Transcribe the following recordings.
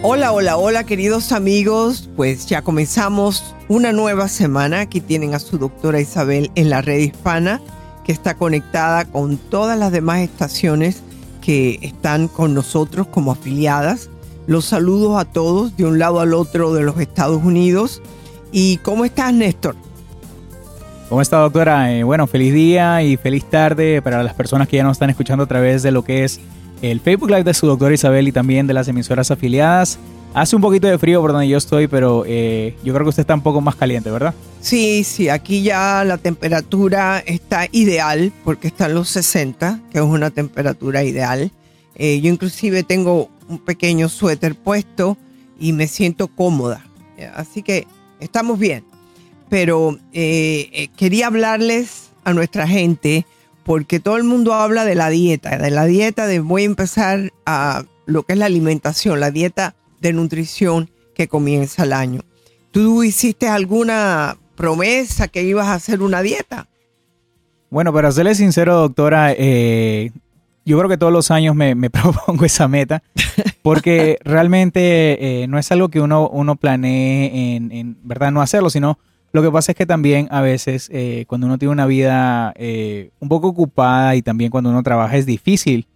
Hola, hola, hola queridos amigos, pues ya comenzamos una nueva semana. Aquí tienen a su doctora Isabel en la red hispana, que está conectada con todas las demás estaciones que están con nosotros como afiliadas. Los saludos a todos de un lado al otro de los Estados Unidos. ¿Y cómo estás, Néstor? ¿Cómo está, doctora? Eh, bueno, feliz día y feliz tarde para las personas que ya nos están escuchando a través de lo que es el Facebook Live de su doctora Isabel y también de las emisoras afiliadas. Hace un poquito de frío por donde yo estoy, pero eh, yo creo que usted está un poco más caliente, ¿verdad? Sí, sí, aquí ya la temperatura está ideal porque está en los 60, que es una temperatura ideal. Eh, yo inclusive tengo un pequeño suéter puesto y me siento cómoda. Así que estamos bien. Pero eh, quería hablarles a nuestra gente porque todo el mundo habla de la dieta, de la dieta de voy a empezar a lo que es la alimentación, la dieta de nutrición que comienza el año. ¿Tú hiciste alguna promesa que ibas a hacer una dieta? Bueno, para serle sincero, doctora, eh, yo creo que todos los años me, propongo esa meta, porque realmente eh, no es algo que uno, uno planee en, en, verdad, no hacerlo, sino lo que pasa es que también a veces eh, cuando uno tiene una vida eh, un poco ocupada y también cuando uno trabaja es difícil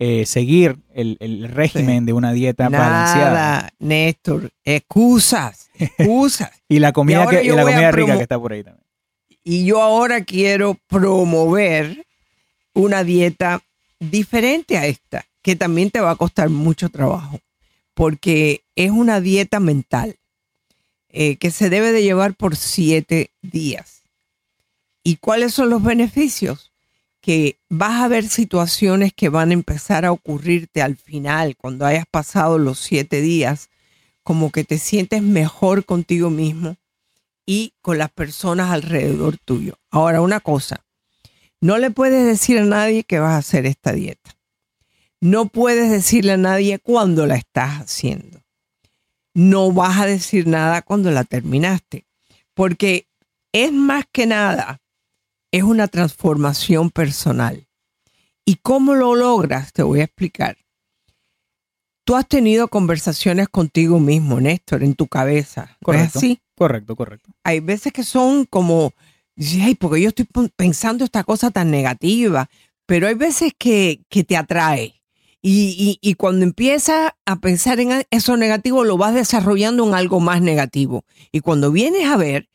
eh, seguir el, régimen de una dieta Nada, balanceada. Néstor, excusas, excusas. y la comida, que, y la comida rica que está por ahí también. Y yo ahora quiero promover una dieta diferente a esta, que también te va a costar mucho trabajo, porque es una dieta mental. Eh, que se debe de llevar por siete días. ¿Y cuáles son los beneficios? Que vas a ver situaciones que van a empezar a ocurrirte al final, cuando hayas pasado los siete días, como que te sientes mejor contigo mismo y con las personas alrededor tuyo. Ahora, una cosa, no le puedes decir a nadie que vas a hacer esta dieta. No puedes decirle a nadie cuándo la estás haciendo no vas a decir nada cuando la terminaste, porque es más que nada, es una transformación personal. ¿Y cómo lo logras? Te voy a explicar. Tú has tenido conversaciones contigo mismo, Néstor, en tu cabeza. Correcto. ¿Es Correcto, correcto. Hay veces que son como, ay, porque yo estoy pensando esta cosa tan negativa, pero hay veces que, que te atrae y, cuando empiezas a pensar en eso negativo, lo vas desarrollando en algo más negativo. Y cuando vienes a ver,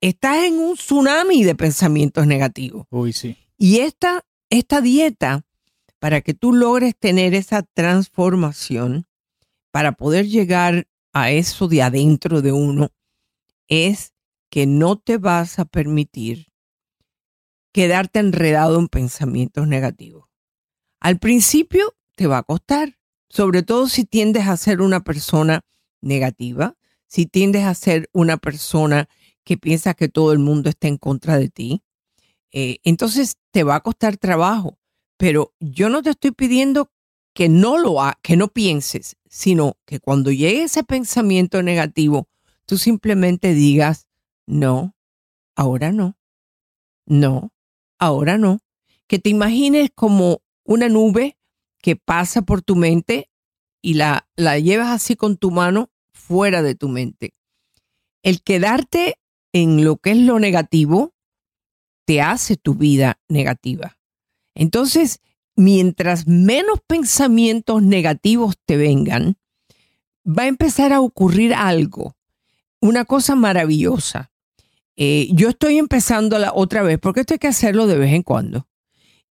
estás en un tsunami de pensamientos negativos. Uy, sí. Y esta, esta dieta, para que tú logres tener esa transformación, para poder llegar a eso de adentro de uno, es que no te vas a permitir quedarte enredado en pensamientos negativos. Al principio te va a costar, sobre todo si tiendes a ser una persona negativa, si tiendes a ser una persona que piensa que todo el mundo está en contra de ti. Eh, entonces te va a costar trabajo, pero yo no te estoy pidiendo que no lo que no pienses, sino que cuando llegue ese pensamiento negativo, tú simplemente digas, no, ahora no, no, ahora no. Que te imagines como una nube que pasa por tu mente y la, la llevas así con tu mano fuera de tu mente. El quedarte en lo que es lo negativo te hace tu vida negativa. Entonces, mientras menos pensamientos negativos te vengan, va a empezar a ocurrir algo, una cosa maravillosa. Eh, yo estoy empezando la otra vez, porque esto hay que hacerlo de vez en cuando.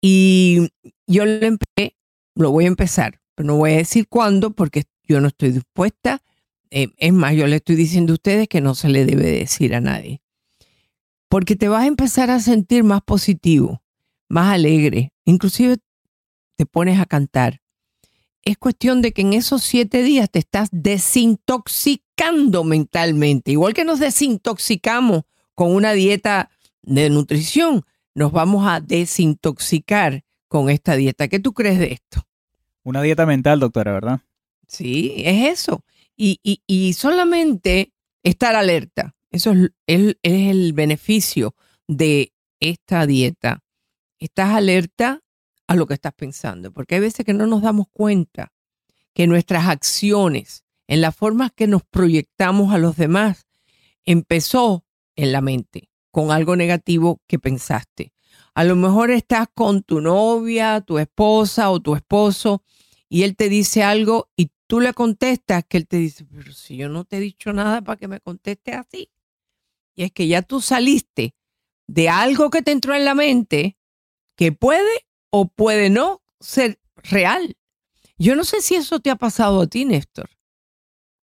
Y yo lo empecé lo voy a empezar, pero no voy a decir cuándo porque yo no estoy dispuesta. Eh, es más, yo le estoy diciendo a ustedes que no se le debe decir a nadie. Porque te vas a empezar a sentir más positivo, más alegre, inclusive te pones a cantar. es cuestión de que en esos siete días te estás desintoxicando mentalmente. Igual que nos desintoxicamos con una dieta de nutrición, nos vamos a desintoxicar con esta dieta. ¿Qué tú crees de esto? Una dieta mental, doctora, ¿verdad? Sí, es eso. Y, solamente estar alerta. Eso es, es el beneficio de esta dieta. Estás alerta a lo que estás pensando, porque hay veces que no nos damos cuenta que nuestras acciones, en las formas que nos proyectamos a los demás, empezó en la mente, con algo negativo que pensaste. A lo mejor estás con tu novia, tu esposa o tu esposo y él te dice algo y tú le contestas que él te dice, pero si yo no te he dicho nada para que me contestes así. Y es que ya tú saliste de algo que te entró en la mente que puede o puede no ser real. Yo no sé si eso te ha pasado a ti, Néstor.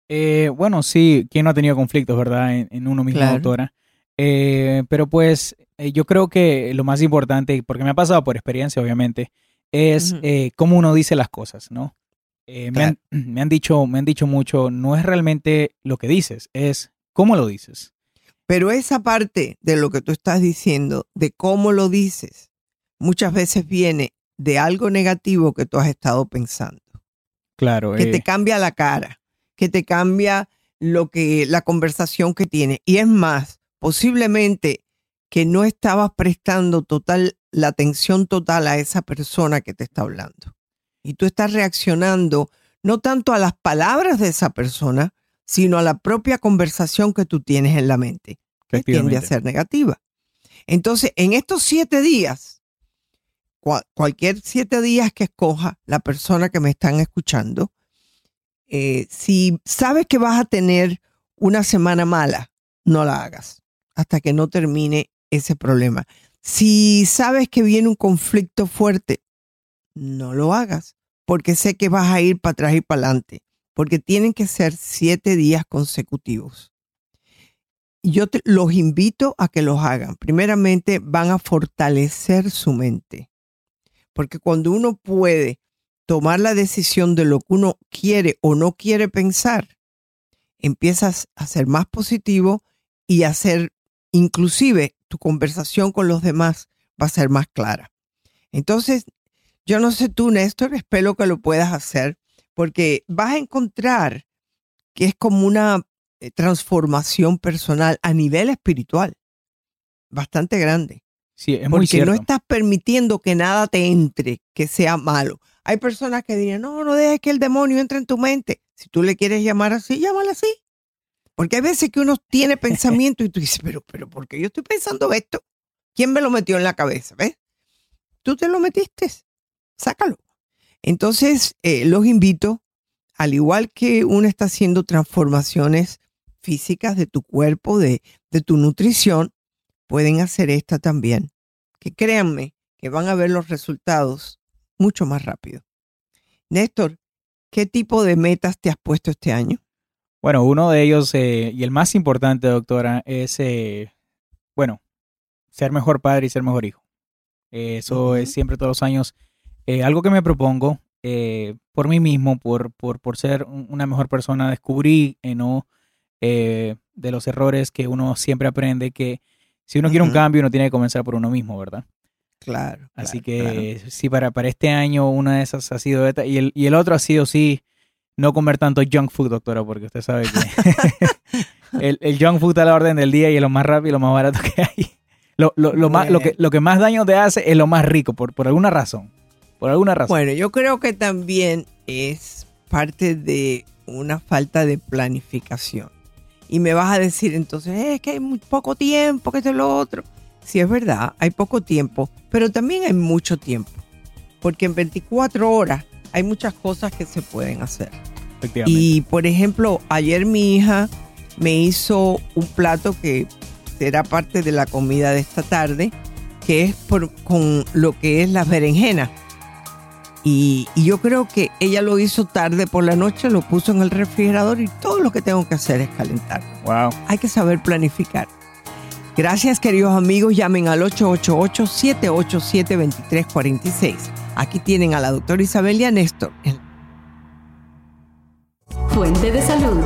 Eh, bueno, sí, ¿quién no ha tenido conflictos, verdad? En, uno mismo, doctora. Eh, pero pues eh, yo creo que lo más importante, porque me ha pasado por experiencia, obviamente, es cómo uno dice las cosas, ¿no? me, han, me, han, dicho, me han dicho mucho, no es realmente lo que dices, es cómo lo dices. Pero esa parte de lo que tú estás diciendo, de cómo lo dices, muchas veces viene de algo negativo que tú has estado pensando. Claro. Que te eh. cambia la cara, que te cambia lo que, la conversación que tiene. Y es más, posiblemente que no estabas prestando total, la atención total a esa persona que te está hablando. Y tú estás reaccionando no tanto a las palabras de esa persona, sino a la propia conversación que tú tienes en la mente, que tiende a ser negativa. Entonces, en estos siete días, cualquier siete días que escoja la persona que me están escuchando, eh, si sabes que vas a tener una semana mala, no la hagas hasta que no termine ese problema. Si sabes que viene un conflicto fuerte, no lo hagas, porque sé que vas a ir para atrás y para adelante, porque tienen que ser siete días consecutivos. Yo los invito a que los hagan. Primeramente, van a fortalecer su mente. Porque cuando uno puede tomar la decisión de lo que uno quiere o no quiere pensar, empiezas a ser más positivo y a ser, inclusive, tu conversación con los demás va a ser más clara. Entonces, yo no sé tú, Néstor, espero que lo puedas hacer porque vas a encontrar que es como una eh, transformación personal a nivel espiritual bastante grande. Sí, es muy Porque no estás permitiendo que nada te entre, que sea malo. Hay personas que dirían, no, no dejes que el demonio entre en tu mente. Si tú le quieres llamar así, llámala así. Porque hay veces que uno tiene pensamiento y tú dices, pero, pero, ¿por qué yo estoy pensando esto? ¿Quién me lo metió en la cabeza? ¿Ves? Tú te lo metiste. Sácalo. Entonces, eh, los invito, al igual que uno está haciendo transformaciones físicas de tu cuerpo, de, de tu nutrición, pueden hacer esta también, que créanme que van a ver los resultados mucho más rápido. Néstor, ¿qué tipo de metas te has puesto este año? Bueno, uno de ellos eh, y el más importante, doctora, es, eh, bueno, ser mejor padre y ser mejor hijo. eso es siempre todos los años eh, algo que me propongo por mí mismo, por, por, por, ser una mejor persona. Descubrí no de los errores que uno siempre aprende que si uno quiere un cambio, uno tiene que comenzar por uno mismo, ¿verdad? Claro. Así que sí, para, para este año una de esas ha sido esta. Y el, y el otro ha sido, sí, no comer tanto junk food, doctora, porque usted sabe que el, el, junk food a la orden del día y es lo más rápido y lo más barato que hay. Lo, lo, lo más, lo, que, lo que más daño te hace es lo más rico, por, por alguna razón. Por alguna razón. Bueno, yo creo que también es parte de una falta de planificación. Y me vas a decir entonces, es que hay muy poco tiempo, que esto es lo otro. Sí, es verdad, hay poco tiempo, pero también hay mucho tiempo. Porque en 24 horas hay muchas cosas que se pueden hacer. Y por ejemplo, ayer mi hija me hizo un plato que será parte de la comida de esta tarde, que es por, con lo que es las berenjenas. Y, yo creo que ella lo hizo tarde por la noche, lo puso en el refrigerador y todo lo que tengo que hacer es calentar. Wow. Hay que saber planificar. Gracias, queridos amigos. Llamen al 888-787-2346. Aquí tienen a la doctora Isabelia Néstor. Fuente de salud.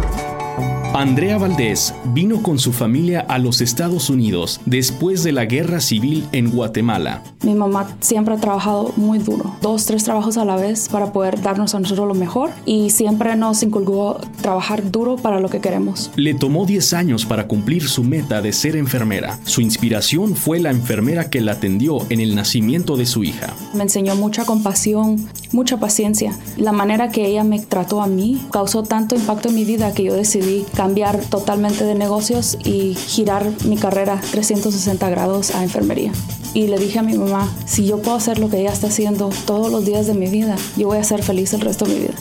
Andrea Valdés vino con su familia a los Estados Unidos después de la guerra civil en Guatemala. Mi mamá siempre ha trabajado muy duro, dos, tres trabajos a la vez para poder darnos a nosotros lo mejor y siempre nos inculcó trabajar duro para lo que queremos. Le tomó 10 años para cumplir su meta de ser enfermera. Su inspiración fue la enfermera que la atendió en el nacimiento de su hija. Me enseñó mucha compasión, mucha paciencia. La manera que ella me trató a mí causó tanto impacto en mi vida que yo decidí cambiar totalmente de negocios y girar mi carrera 360 grados a enfermería. Y le dije a mi mamá, si yo puedo hacer lo que ella está haciendo todos los días de mi vida, yo voy a ser feliz el resto de mi vida.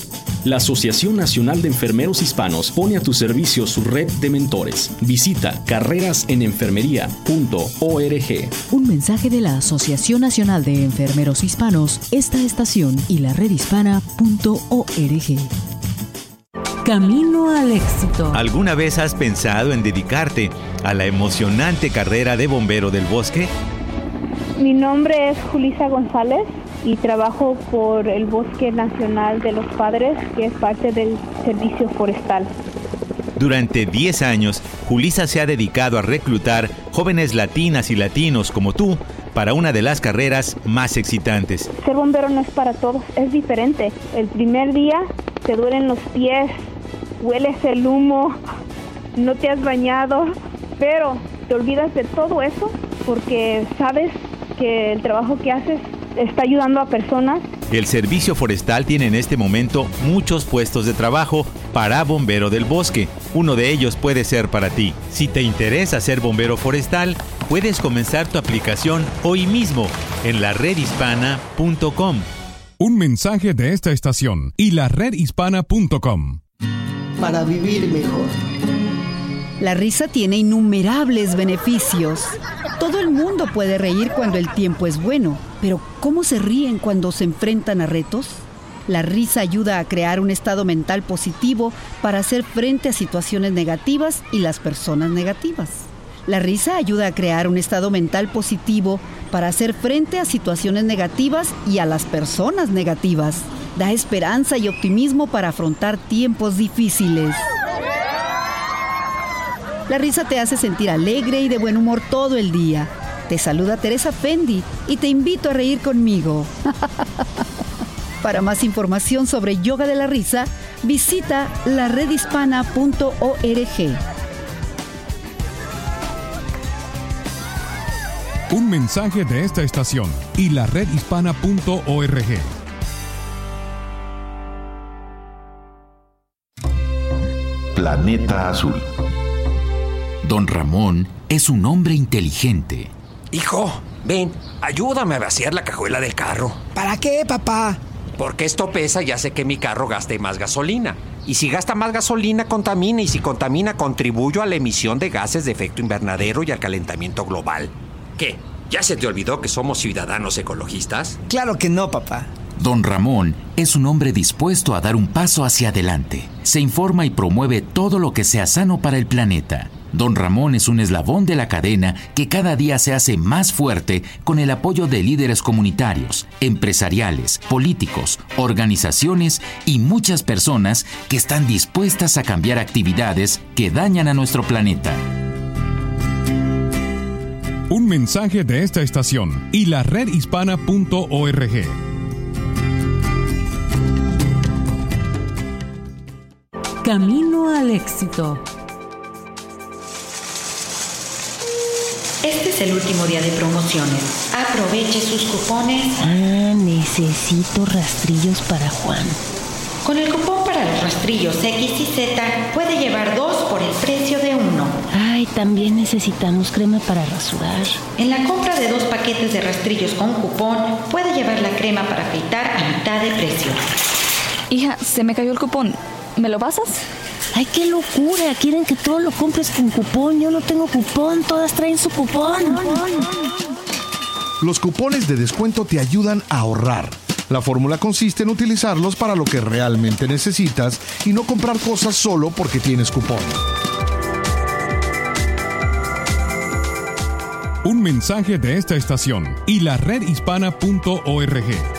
La Asociación Nacional de Enfermeros Hispanos pone a tu servicio su red de mentores. Visita carrerasenenfermería.org. Un mensaje de la Asociación Nacional de Enfermeros Hispanos, esta estación y la redhispana.org. Camino al éxito. ¿Alguna vez has pensado en dedicarte a la emocionante carrera de bombero del bosque? Mi nombre es Julisa González y trabajo por el Bosque Nacional de los Padres, que es parte del Servicio Forestal. Durante 10 años, Julisa se ha dedicado a reclutar jóvenes latinas y latinos como tú para una de las carreras más excitantes. Ser bombero no es para todos, es diferente. El primer día te duelen los pies, hueles el humo, no te has bañado, pero te olvidas de todo eso porque sabes que el trabajo que haces está ayudando a personas. El Servicio Forestal tiene en este momento muchos puestos de trabajo para bombero del bosque. Uno de ellos puede ser para ti. Si te interesa ser bombero forestal, puedes comenzar tu aplicación hoy mismo en la redhispana.com. Un mensaje de esta estación y la redhispana.com. Para vivir mejor. La risa tiene innumerables beneficios. Todo el mundo puede reír cuando el tiempo es bueno, pero ¿cómo se ríen cuando se enfrentan a retos? La risa ayuda a crear un estado mental positivo para hacer frente a situaciones negativas y las personas negativas. La risa ayuda a crear un estado mental positivo para hacer frente a situaciones negativas y a las personas negativas. Da esperanza y optimismo para afrontar tiempos difíciles. La risa te hace sentir alegre y de buen humor todo el día. Te saluda Teresa Fendi y te invito a reír conmigo. Para más información sobre yoga de la risa, visita laredhispana.org. Un mensaje de esta estación y la redhispana.org. Planeta Azul. Don Ramón es un hombre inteligente. Hijo, ven, ayúdame a vaciar la cajuela del carro. ¿Para qué, papá? Porque esto pesa y hace que mi carro gaste más gasolina. Y si gasta más gasolina, contamina. Y si contamina, contribuyo a la emisión de gases de efecto invernadero y al calentamiento global. ¿Qué? ¿Ya se te olvidó que somos ciudadanos ecologistas? Claro que no, papá. Don Ramón es un hombre dispuesto a dar un paso hacia adelante. Se informa y promueve todo lo que sea sano para el planeta. Don Ramón es un eslabón de la cadena que cada día se hace más fuerte con el apoyo de líderes comunitarios, empresariales, políticos, organizaciones y muchas personas que están dispuestas a cambiar actividades que dañan a nuestro planeta. Un mensaje de esta estación y la redhispana.org. Camino al éxito. Este es el último día de promociones. Aproveche sus cupones. Ah, necesito rastrillos para Juan. Con el cupón para los rastrillos X y Z puede llevar dos por el precio de. Ay, también necesitamos crema para rasurar. En la compra de dos paquetes de rastrillos con cupón puede llevar la crema para afeitar a mitad de precio. Hija, se me cayó el cupón. ¿Me lo pasas? ¡Ay, qué locura! Quieren que todo lo compres con cupón. Yo no tengo cupón, todas traen su cupón. Los cupones de descuento te ayudan a ahorrar. La fórmula consiste en utilizarlos para lo que realmente necesitas y no comprar cosas solo porque tienes cupón. Un mensaje de esta estación y la redhispana.org.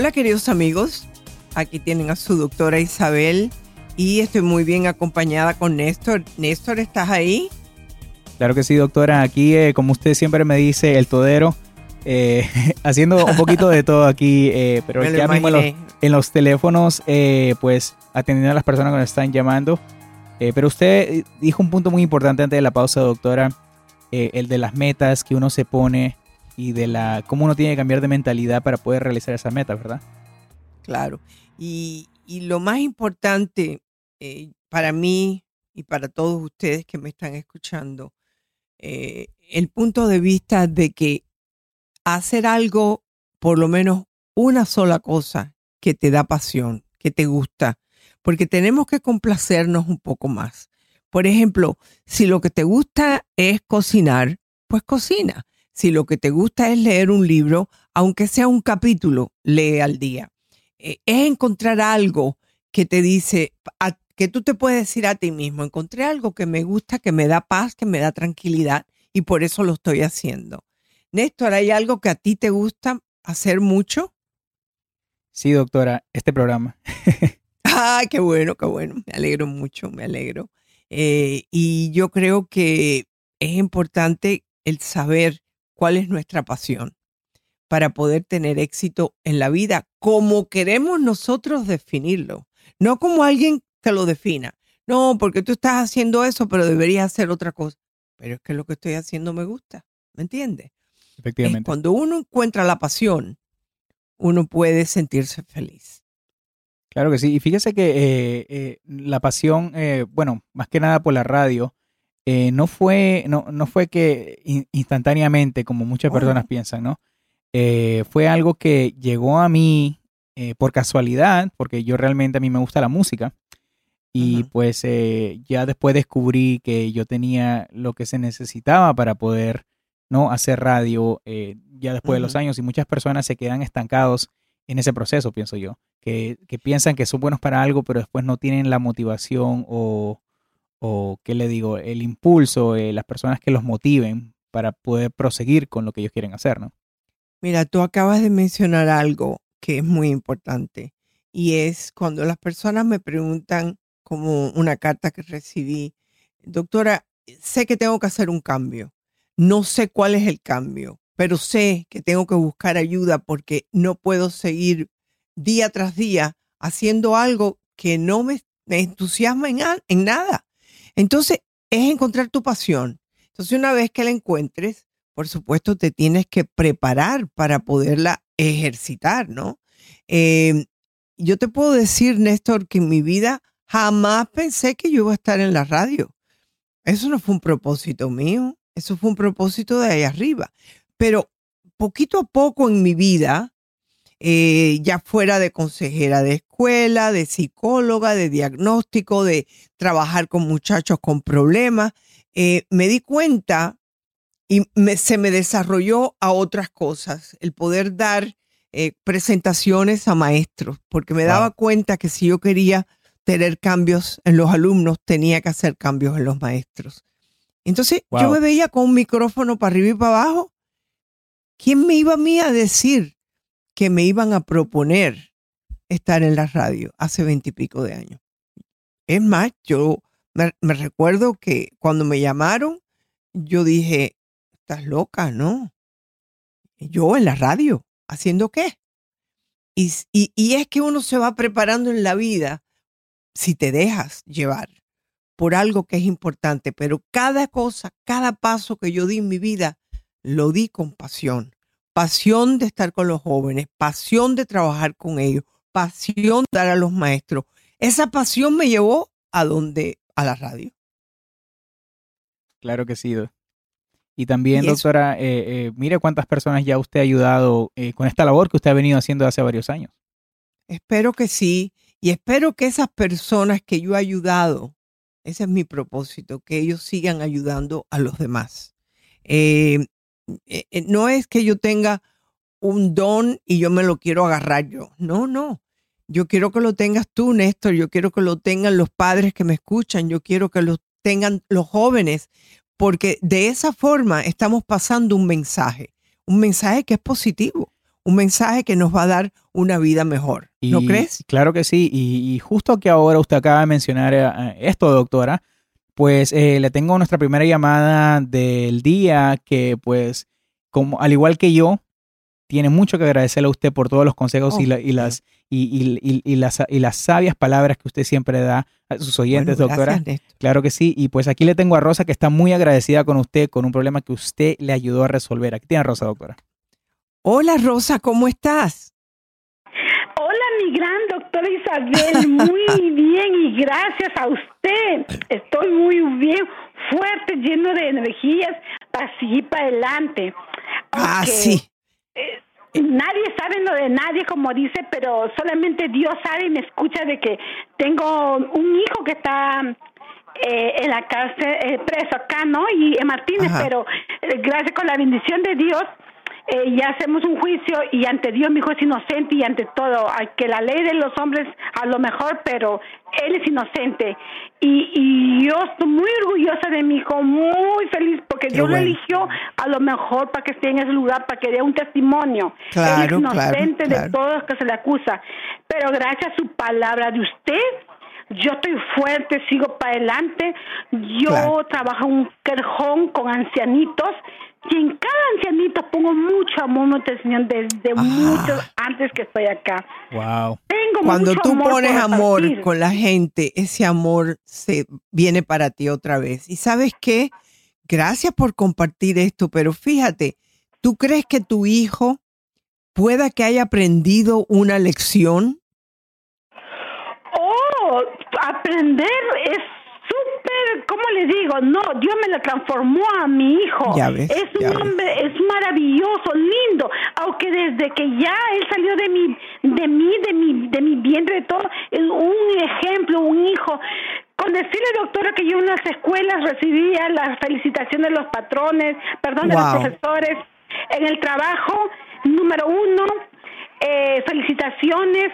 Hola queridos amigos, aquí tienen a su doctora Isabel y estoy muy bien acompañada con Néstor. Néstor, ¿estás ahí? Claro que sí, doctora. Aquí, eh, como usted siempre me dice, el todero, eh, haciendo un poquito de todo aquí, eh, pero ya mismo en los, en los teléfonos, eh, pues atendiendo a las personas que nos están llamando. Eh, pero usted dijo un punto muy importante antes de la pausa, doctora, eh, el de las metas que uno se pone y de la cómo uno tiene que cambiar de mentalidad para poder realizar esa meta, ¿verdad? Claro. Y, y lo más importante eh, para mí y para todos ustedes que me están escuchando, eh, el punto de vista de que hacer algo, por lo menos una sola cosa que te da pasión, que te gusta, porque tenemos que complacernos un poco más. Por ejemplo, si lo que te gusta es cocinar, pues cocina. Si lo que te gusta es leer un libro, aunque sea un capítulo, lee al día. Eh, es encontrar algo que te dice, a- que tú te puedes decir a ti mismo, encontré algo que me gusta, que me da paz, que me da tranquilidad y por eso lo estoy haciendo. Néstor, ¿hay algo que a ti te gusta hacer mucho? Sí, doctora, este programa. Ah, qué bueno, qué bueno. Me alegro mucho, me alegro. Eh, y yo creo que es importante el saber cuál es nuestra pasión para poder tener éxito en la vida, como queremos nosotros definirlo, no como alguien te lo defina. No, porque tú estás haciendo eso, pero deberías hacer otra cosa. Pero es que lo que estoy haciendo me gusta, ¿me entiendes? Es Efectivamente. cuando uno encuentra la pasión, uno puede sentirse feliz. Claro que sí. Y fíjese que eh, eh, la pasión, eh, bueno, más que nada por la radio, eh, no fue, no, no fue que in- instantáneamente, como muchas personas piensan, ¿no? Eh, fue algo que llegó a mí eh, por casualidad, porque yo realmente a mí me gusta la música. Y pues eh, ya después descubrí que yo tenía lo que se necesitaba para poder no hacer radio ya después de los años y muchas personas se quedan estancados en ese proceso, pienso yo, que, que piensan que son buenos para algo, pero después no tienen la motivación o, o ¿qué le digo? El impulso, eh, las personas que los motiven para poder proseguir con lo que ellos quieren hacer, ¿no? Mira, tú acabas de mencionar algo que es muy importante y es cuando las personas me preguntan, como una carta que recibí, doctora, sé que tengo que hacer un cambio, no sé cuál es el cambio, pero sé que tengo que buscar ayuda porque no puedo seguir día tras día haciendo algo que no me, entusiasma en, en nada. Entonces, es encontrar tu pasión. Entonces, una vez que la encuentres, por supuesto, te tienes que preparar para poderla ejercitar, ¿no? Eh, yo te puedo decir, Néstor, que en mi vida jamás pensé que yo iba a estar en la radio. Eso no fue un propósito mío, eso fue un propósito de ahí arriba. Pero poquito a poco en mi vida, eh, ya fuera de consejera de escuela, de psicóloga, de diagnóstico, de trabajar con muchachos con problemas, eh, me di cuenta y me- se me desarrolló a otras cosas, el poder dar eh, presentaciones a maestros, porque me daba cuenta que si yo quería tener cambios en los alumnos, tenía que hacer cambios en los maestros. Entonces yo me veía con un micrófono para arriba y para abajo. ¿Quién me iba a mí a decir que me iban a proponer estar en la radio hace veintipico de años? Es más, yo me, recuerdo que cuando me llamaron, yo dije, estás loca, ¿no? Yo en la radio, ¿haciendo qué? Y, y, y es que uno se va preparando en la vida si te dejas llevar por algo que es importante, pero cada cosa, cada paso que yo di en mi vida, lo di con pasión. Pasión de estar con los jóvenes, pasión de trabajar con ellos, pasión de dar a los maestros. Esa pasión me llevó a donde, a la radio. Claro que sí. Y también, Y doctora, eh, eh, mire cuántas personas ya usted ha ayudado eh, con esta labor que usted ha venido haciendo hace varios años. Espero que sí. Y espero que esas personas que yo he ayudado, ese es mi propósito, que ellos sigan ayudando a los demás. Eh, eh, eh, no es que yo tenga un don y yo me lo quiero agarrar yo. No, no. Yo quiero que lo tengas tú, Néstor. Yo quiero que lo tengan los padres que me escuchan. Yo quiero que lo tengan los jóvenes, porque de esa forma estamos pasando un mensaje, un mensaje que es positivo, un mensaje que nos va a dar una vida mejor. ¿No Y- crees? Claro que sí. Y, y justo que ahora usted acaba de mencionar eh, esto, doctora, pues eh, le tengo nuestra primera llamada del día que pues como al igual que yo tiene mucho que agradecerle a usted por todos los consejos y, la- y las y, y- y- y las y las sabias palabras que usted siempre da a sus oyentes, Bueno, doctora. gracias. Claro que sí. Y pues aquí le tengo a Rosa que está muy agradecida con usted con un problema que usted le ayudó a resolver. Aquí tiene a Rosa, doctora. Hola Rosa, ¿cómo estás? Mi gran doctora Isabel, muy bien y gracias a usted. Estoy muy bien, fuerte, lleno de energías para seguir para adelante. Ah, Aunque, sí. eh, nadie sabe lo de nadie, como dice, pero solamente Dios sabe y me escucha de que tengo un hijo que está eh, en la cárcel, eh, preso acá, ¿no? Y en Martínez, Ajá. pero eh, gracias con la bendición de Dios, eh, ya hacemos un juicio y ante Dios mi hijo es inocente y ante todo, que la ley de los hombres a lo mejor, pero él es inocente. Y, y yo estoy muy orgullosa de mi hijo, muy feliz porque Dios lo eligió a lo mejor para que esté en ese lugar, para que dé un testimonio. Claro, él es inocente claro. de todos los que se le acusa. Pero gracias a su palabra de usted, yo estoy fuerte, sigo para adelante. Yo trabajo en un querjón con ancianitos y en cada ancianito pongo mucho amor, mucha atención desde Ah. mucho antes que estoy acá. Wow. Tengo Cuando mucho tú amor pones amor repartir. con la gente, ese amor se viene para ti otra vez. Y sabes qué? Gracias por compartir esto, pero fíjate, ¿tú crees que tu hijo pueda que haya aprendido una lección? Oh, aprender es ¿cómo le digo? No, Dios me lo transformó a mi hijo. Ya ves, es un ya ves. hombre, es maravilloso, lindo, aunque desde que ya él salió de mi, de mí, de mi, de mi vientre, de todo, es un ejemplo, un hijo. Con decirle, doctora, que yo en las escuelas recibía las felicitaciones de los patrones, perdón, de los profesores, en el trabajo, número uno, eh, felicitaciones,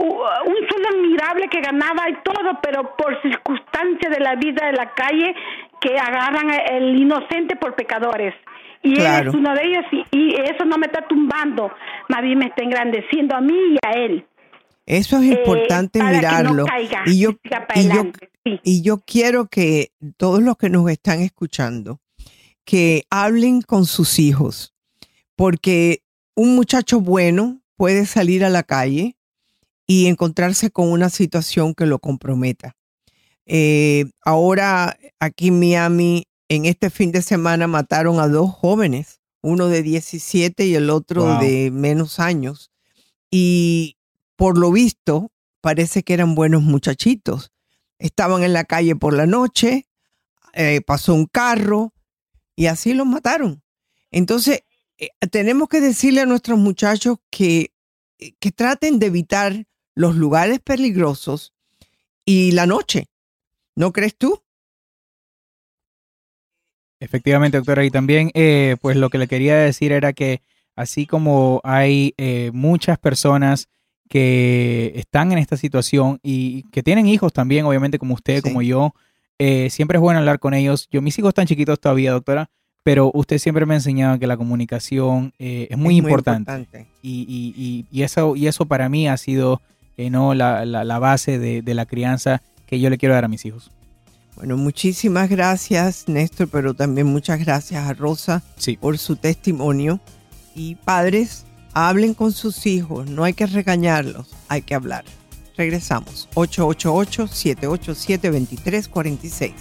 u- un sueldo admirable que ganaba y todo, pero por circunstancias de la vida de la calle que agarran el inocente por pecadores. Y él es uno de ellos y, y eso no me está tumbando, más bien me está engrandeciendo a mí y a él. Eso es Eh, importante que no mirarlo. caiga, y, yo, que siga para y, yo, adelante, sí. y yo quiero que todos los que nos están escuchando, que hablen con sus hijos, porque un muchacho bueno puede salir a la calle y encontrarse con una situación que lo comprometa. Eh, ahora aquí en Miami, en este fin de semana mataron a dos jóvenes, uno de 17 y el otro Wow. de menos años. Y por lo visto, parece que eran buenos muchachitos. Estaban en la calle por la noche, eh, pasó un carro y así los mataron. Entonces, eh, tenemos que decirle a nuestros muchachos que, que traten de evitar los lugares peligrosos y la noche. ¿No crees tú? Efectivamente, doctora. Y también, eh, pues lo que le quería decir era que así como hay eh, muchas personas que están en esta situación y que tienen hijos también, obviamente como usted, como yo, eh, siempre es bueno hablar con ellos. Yo, mis hijos están chiquitos todavía, doctora, pero usted siempre me ha enseñado que la comunicación eh, es muy Es muy importante. importante. Y, y- y- y eso, y eso para mí ha sido eh, ¿no? la, la- la base de, de la crianza que yo le quiero dar a mis hijos. Bueno, muchísimas gracias, Néstor, pero también muchas gracias a Rosa por su testimonio. Y padres, hablen con sus hijos, no hay que regañarlos, hay que hablar. Regresamos. 888-787-2346.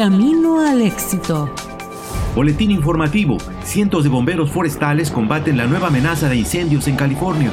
Camino al éxito. Boletín informativo. Cientos de bomberos forestales combaten la nueva amenaza de incendios en California.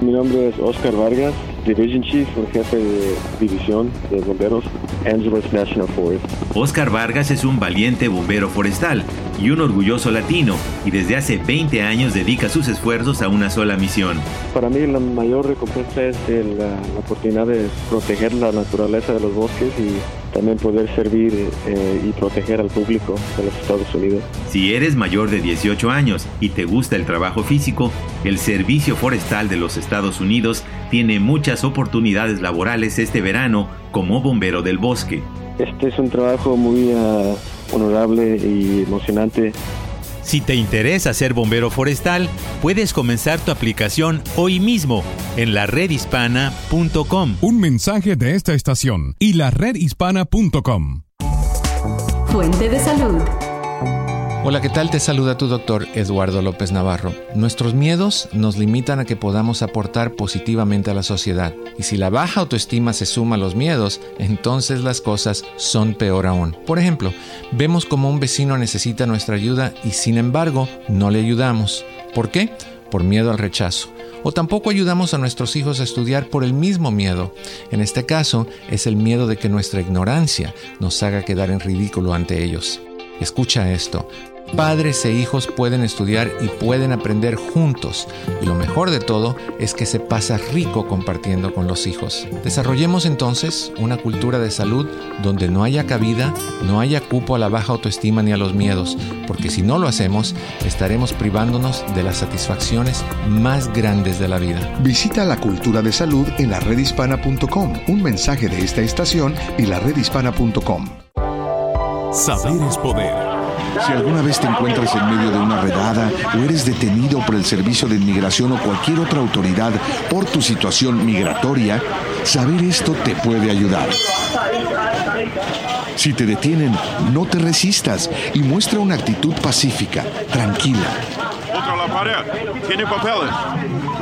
Mi nombre es Oscar Vargas Division Chief, jefe de división de bomberos, Angeles National Forest. Oscar Vargas es un valiente bombero forestal y un orgulloso latino y desde hace 20 años dedica sus esfuerzos a una sola misión. Para mí la mayor recompensa es el, la, la, oportunidad de proteger la naturaleza de los bosques y también poder servir eh, y proteger al público de los Estados Unidos. Si eres mayor de 18 años y te gusta el trabajo físico, el Servicio Forestal de los Estados Unidos tiene muchas oportunidades laborales este verano como bombero del bosque. Este es un trabajo muy uh, honorable y emocionante. Si te interesa ser bombero forestal, puedes comenzar tu aplicación hoy mismo en la redhispana.com. Un mensaje de esta estación y la redhispana.com. Fuente de salud. Hola, ¿qué tal? Te saluda tu doctor Eduardo López Navarro. Nuestros miedos nos limitan a que podamos aportar positivamente a la sociedad. Y si la baja autoestima se suma a los miedos, entonces las cosas son peor aún. Por ejemplo, vemos como un vecino necesita nuestra ayuda y sin embargo no le ayudamos. ¿Por qué? Por miedo al rechazo. O tampoco ayudamos a nuestros hijos a estudiar por el mismo miedo. En este caso, es el miedo de que nuestra ignorancia nos haga quedar en ridículo ante ellos. Escucha esto. Padres e hijos pueden estudiar y pueden aprender juntos. Y lo mejor de todo es que se pasa rico compartiendo con los hijos. Desarrollemos entonces una cultura de salud donde no haya cabida, no haya cupo a la baja autoestima ni a los miedos, porque si no lo hacemos, estaremos privándonos de las satisfacciones más grandes de la vida. Visita la cultura de salud en la redhispana.com. Un mensaje de esta estación y la redhispana.com. Saber es poder. Si alguna vez te encuentras en medio de una redada o eres detenido por el Servicio de Inmigración o cualquier otra autoridad por tu situación migratoria, saber esto te puede ayudar. Si te detienen, no te resistas y muestra una actitud pacífica, tranquila. Contra la pared. Tiene papeles.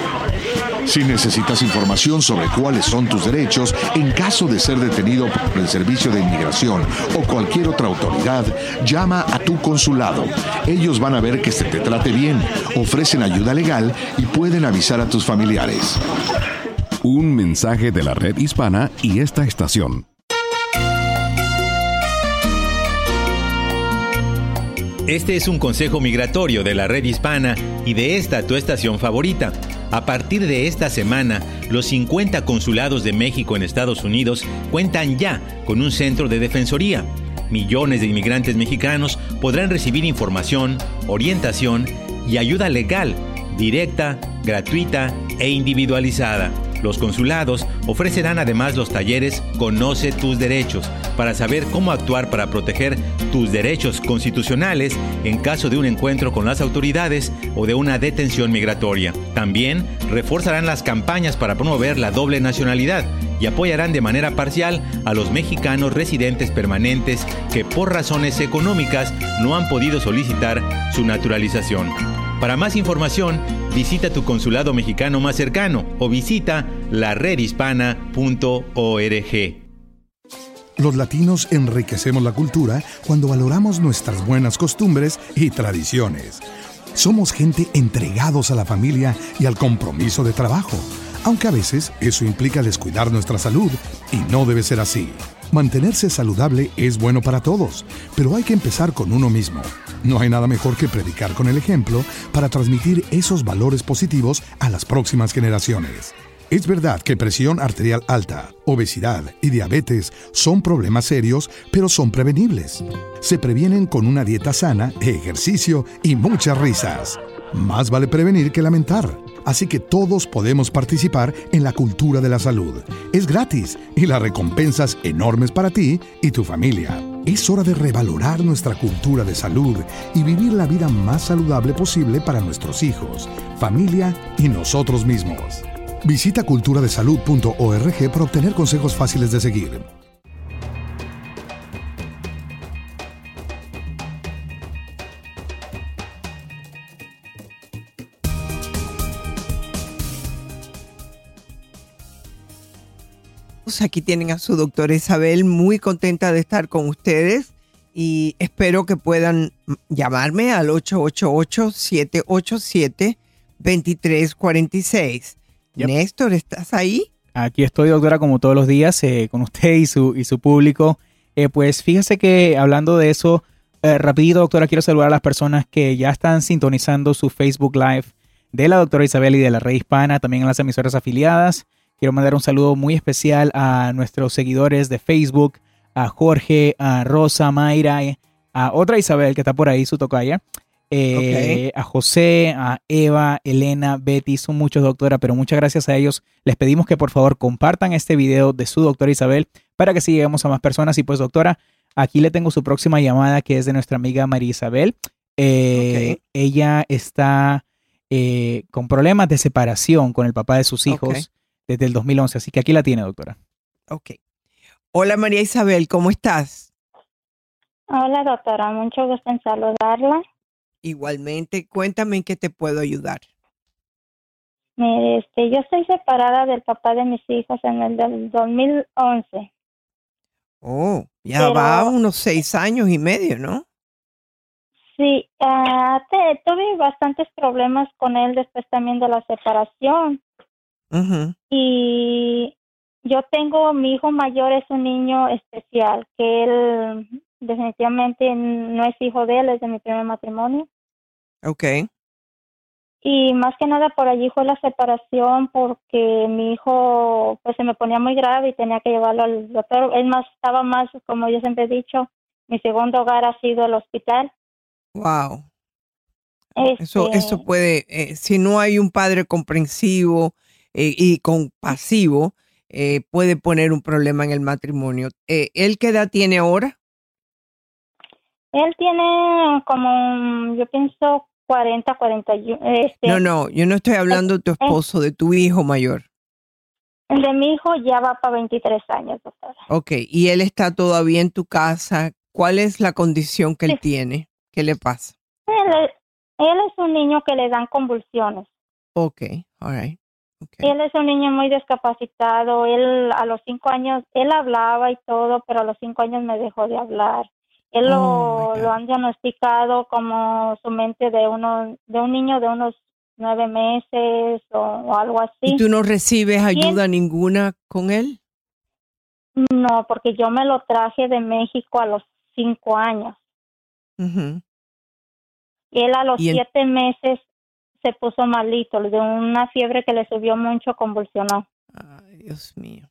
Si necesitas información sobre cuáles son tus derechos en caso de ser detenido por el Servicio de Inmigración o cualquier otra autoridad, llama a tu consulado. Ellos van a ver que se te trate bien, ofrecen ayuda legal y pueden avisar a tus familiares. Un mensaje de la red hispana y esta estación. Este es un consejo migratorio de la red hispana y de esta tu estación favorita. A partir de esta semana, los 50 consulados de México en Estados Unidos cuentan ya con un centro de defensoría. Millones de inmigrantes mexicanos podrán recibir información, orientación y ayuda legal, directa, gratuita e individualizada. Los consulados ofrecerán además los talleres Conoce tus derechos para saber cómo actuar para proteger tus derechos constitucionales en caso de un encuentro con las autoridades o de una detención migratoria. También reforzarán las campañas para promover la doble nacionalidad y apoyarán de manera parcial a los mexicanos residentes permanentes que por razones económicas no han podido solicitar su naturalización. Para más información, visita tu consulado mexicano más cercano o visita laredhispana.org. Los latinos enriquecemos la cultura cuando valoramos nuestras buenas costumbres y tradiciones. Somos gente entregados a la familia y al compromiso de trabajo, aunque a veces eso implica descuidar nuestra salud y no debe ser así. Mantenerse saludable es bueno para todos, pero hay que empezar con uno mismo. No hay nada mejor que predicar con el ejemplo para transmitir esos valores positivos a las próximas generaciones. Es verdad que presión arterial alta, obesidad y diabetes son problemas serios, pero son prevenibles. Se previenen con una dieta sana, ejercicio y muchas risas. Más vale prevenir que lamentar. Así que todos podemos participar en la cultura de la salud. Es gratis y las recompensas enormes para ti y tu familia. Es hora de revalorar nuestra cultura de salud y vivir la vida más saludable posible para nuestros hijos, familia y nosotros mismos. Visita culturadesalud.org para obtener consejos fáciles de seguir. Amigos, aquí tienen a su doctora Isabel, muy contenta de estar con ustedes y espero que puedan llamarme al 888-787-2346. Néstor, ¿estás ahí? Aquí estoy, doctora, como todos los días, eh, con usted y su, y su público. Eh, pues fíjese que hablando de eso, eh, rapidito, doctora, quiero saludar a las personas que ya están sintonizando su Facebook Live de la doctora Isabel y de la red hispana, también a las emisoras afiliadas. Quiero mandar un saludo muy especial a nuestros seguidores de Facebook, a Jorge, a Rosa, Mayra, a otra Isabel que está por ahí, su tocaya, eh, a José, a Eva, Elena, Betty, son muchos doctora, pero muchas gracias a ellos. Les pedimos que por favor compartan este video de su doctora Isabel para que sigamos a más personas. Y pues doctora, aquí le tengo su próxima llamada que es de nuestra amiga María Isabel. Eh, ella está eh, con problemas de separación con el papá de sus hijos desde el 2011, así que aquí la tiene, doctora. Ok. Hola María Isabel, ¿cómo estás? Hola doctora, mucho gusto en saludarla. Igualmente, cuéntame en qué te puedo ayudar. Mire, este, yo estoy separada del papá de mis hijos en el del 2011. Oh, ya va unos seis años y medio, ¿no? Sí, ah, te- tuve bastantes problemas con él después también de la separación. Ujú. Y yo tengo, mi hijo mayor es un niño especial, que él definitivamente no es hijo de él, es de mi primer matrimonio. Ok. Y más que nada por allí fue la separación porque mi hijo pues se me ponía muy grave y tenía que llevarlo al doctor. Él más estaba más, como yo siempre he dicho, mi segundo hogar ha sido el hospital. Wow. Eso, Este, eso puede, eh, si no hay un padre comprensivo eh, y compasivo, eh, puede poner un problema en el matrimonio. Eh, ¿Él qué edad tiene ahora? Él tiene como, yo pienso, 40, 41. Este, No, no, yo no estoy hablando de tu esposo, de tu hijo mayor. El de mi hijo ya va para 23 años, doctora. Ok, y él está todavía en tu casa. ¿Cuál es la condición que él tiene? ¿Qué le pasa? Él, es- él es un niño que le dan convulsiones. Ok, all right. Él es un niño muy discapacitado. Él a los cinco años, él hablaba y todo, pero a los cinco años me dejó de hablar. Él Oh, lo, lo han diagnosticado como su mente de uno, de un niño de unos nueve meses o, o algo así. ¿Y tú no recibes ayuda ninguna con él? No, porque yo me lo traje de México a los cinco años. Y él a los siete meses se puso malito, de una fiebre que le subió mucho, convulsionó. Ay, Dios mío.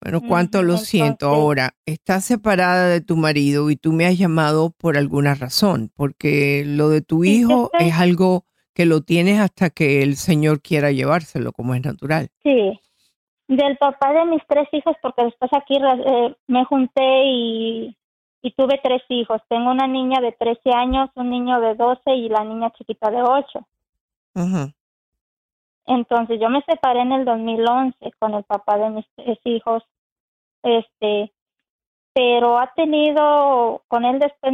Bueno, cuánto lo siento. Ahora, estás separada de tu marido y tú me has llamado por alguna razón, porque lo de tu hijo es algo que lo tienes hasta que el Señor quiera llevárselo, como es natural. Sí, del papá de mis tres hijos, porque después aquí eh, me junté y, y tuve tres hijos. Tengo una niña de 13 años, un niño de 12 y la niña chiquita de 8. Ujú. Entonces yo me separé en el 2011 con el papá de mis tres hijos, este, pero ha tenido, con él después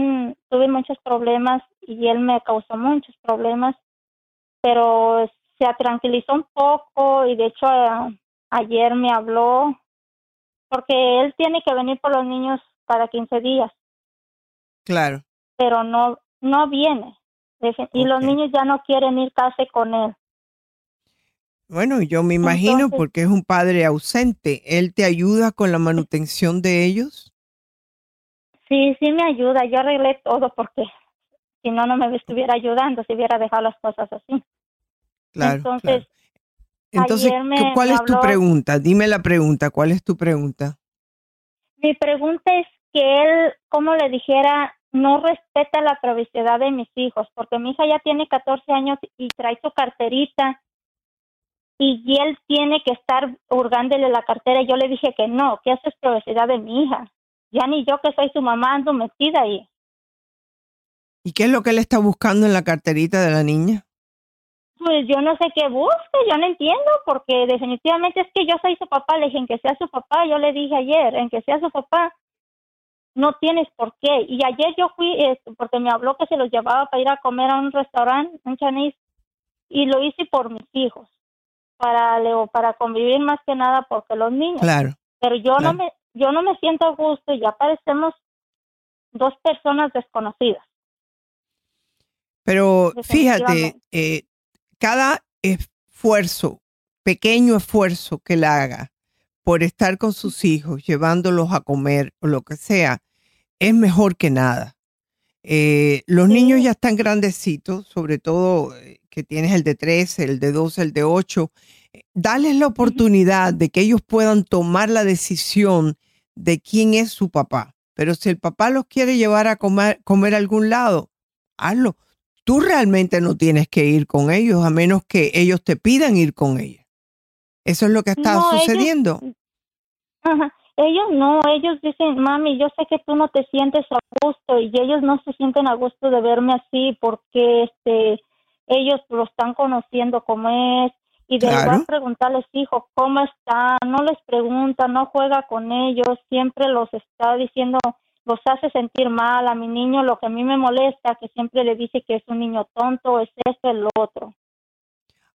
tuve muchos problemas y él me causó muchos problemas, pero se tranquilizó un poco y de hecho a- ayer me habló porque él tiene que venir por los niños cada 15 días, Claro. pero no no viene Y los niños ya no quieren ir casi con él. Bueno, yo me imagino Entonces- porque es un padre ausente. ¿Él te ayuda con la manutención de ellos? Sí, sí me ayuda. Yo arreglé todo porque si no, no me estuviera ayudando si hubiera dejado las cosas así. Claro. Entonces, Entonces, ayer me- ¿cu- ¿cuál me es tu pregunta? Dime la pregunta. ¿Cuál es tu pregunta? mi pregunta es que él, como le dijera, no respeta la privacidad de mis hijos, porque mi hija ya tiene 14 años y trae su carterita y él tiene que estar hurgándole la cartera. Yo le dije que no, que eso es privacidad de mi hija. Ya ni yo que soy su mamá ando metida ahí. ¿Y qué es lo que él está buscando en la carterita de la niña? Pues yo no sé qué busca, yo no entiendo, porque definitivamente es que yo soy su papá, le dije en que sea su papá, yo le dije ayer, en que sea su papá, no tienes por qué. Y ayer yo fui, este, porque me habló que se los llevaba para ir a comer a un restaurante, un Chinese, y lo hice por mis hijos, para, Leo, para convivir más que nada, porque los niños. Claro. Pero yo Claro. no me yo no me siento a gusto y ya parecemos dos personas desconocidas. Pero fíjate, eh, cada esfuerzo, pequeño esfuerzo que él haga por estar con sus hijos, llevándolos a comer o lo que sea, es mejor que nada. Eh, los niños ya están grandecitos, sobre todo eh, que tienes el de 13, el de 12, el de 8. Eh, Dales la oportunidad de que ellos puedan tomar la decisión de quién es su papá. Pero si el papá los quiere llevar a comer, comer a algún lado, hazlo. Tú realmente no tienes que ir con ellos a menos que ellos te pidan ir con ellos. Eso es lo que está No, ellos- sucediendo. Ajá. Ellos no, ellos dicen, mami, yo sé que tú no te sientes a gusto y ellos no se sienten a gusto de verme así porque este ellos lo están conociendo como es y de Claro. verdad preguntarles, hijo, ¿cómo está? No les pregunta, no juega con ellos, siempre los está diciendo, los hace sentir mal. A mi niño lo que a mí me molesta, que siempre le dice que es un niño tonto, es esto, el otro.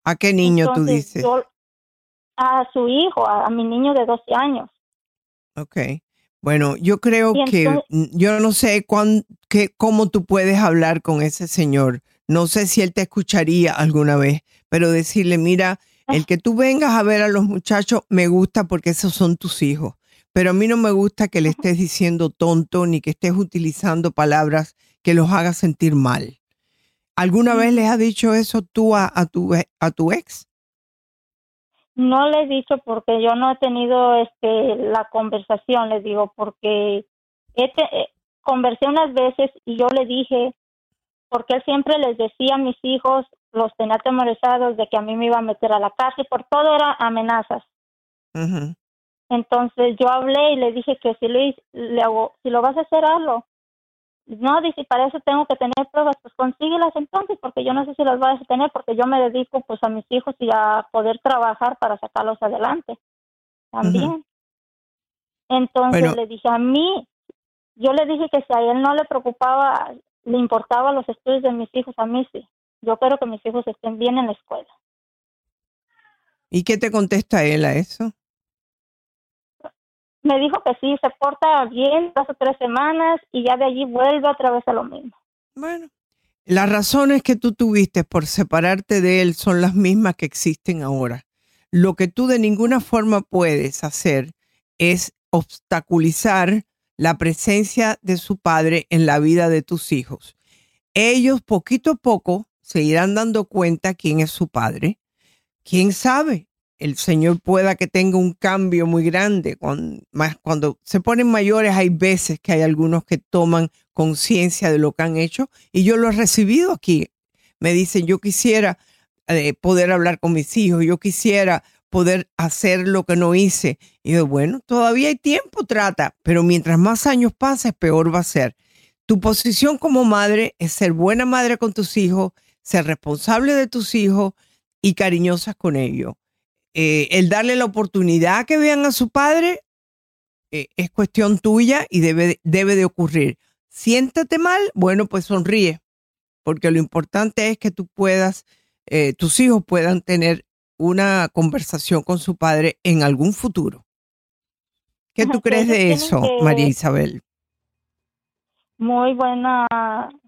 ¿A qué niño tú dices? yo- a su hijo, a, a mi niño de 12 años. Ok. Bueno, yo creo que mm, yo no sé cuán, qué, cómo tú puedes hablar con ese señor. No sé si él te escucharía alguna vez, pero decirle, mira, el que tú vengas a ver a los muchachos me gusta porque esos son tus hijos, pero a mí no me gusta que le estés diciendo tonto ni que estés utilizando palabras que los haga sentir mal. ¿Alguna vez les has dicho eso tú a, a tu, a tu ex? No le he dicho porque yo no he tenido este la conversación, les digo, porque eh, conversé unas veces y yo le dije, porque él siempre les decía a mis hijos, los tenía atemorizados de que a mí me iba a meter a la cárcel, por todo era amenazas. Entonces yo hablé y le dije que si, Luis, le hago, si lo vas a hacer, hazlo. No, dice, para eso tengo que tener pruebas, pues consíguelas entonces, porque yo no sé si las vas a tener, porque yo me dedico pues a mis hijos y a poder trabajar para sacarlos adelante también. Entonces Bueno. le dije a mí, yo le dije que si a él no le preocupaba, le importaba los estudios de mis hijos, a mí sí. Yo quiero que mis hijos estén bien en la escuela. ¿Y qué te contesta él a eso? Me dijo que sí, se porta bien dos tres semanas y ya de allí vuelve otra vez a lo mismo. Bueno. Las razones que tú tuviste por separarte de él son las mismas que existen ahora. Lo que tú de ninguna forma puedes hacer es obstaculizar la presencia de su padre en la vida de tus hijos. Ellos poquito a poco se irán dando cuenta quién es su padre. ¿Quién sabe? El Señor pueda que tenga un cambio muy grande. Cuando, más cuando se ponen mayores hay veces que hay algunos que toman conciencia de lo que han hecho y yo lo he recibido aquí. Me dicen, yo quisiera eh, poder hablar con mis hijos, yo quisiera poder hacer lo que no hice. Y yo, bueno, todavía hay tiempo, trata, pero mientras más años pases, peor va a ser. Tu posición como madre es ser buena madre con tus hijos, ser responsable de tus hijos y cariñosa con ellos. Eh, el darle la oportunidad que vean a su padre eh, es cuestión tuya y debe, debe de ocurrir. Siéntate mal, bueno, pues sonríe, porque lo importante es que tú puedas, eh, tus hijos puedan tener una conversación con su padre en algún futuro. ¿Qué tú que crees de eso, María Isabel? Muy buena,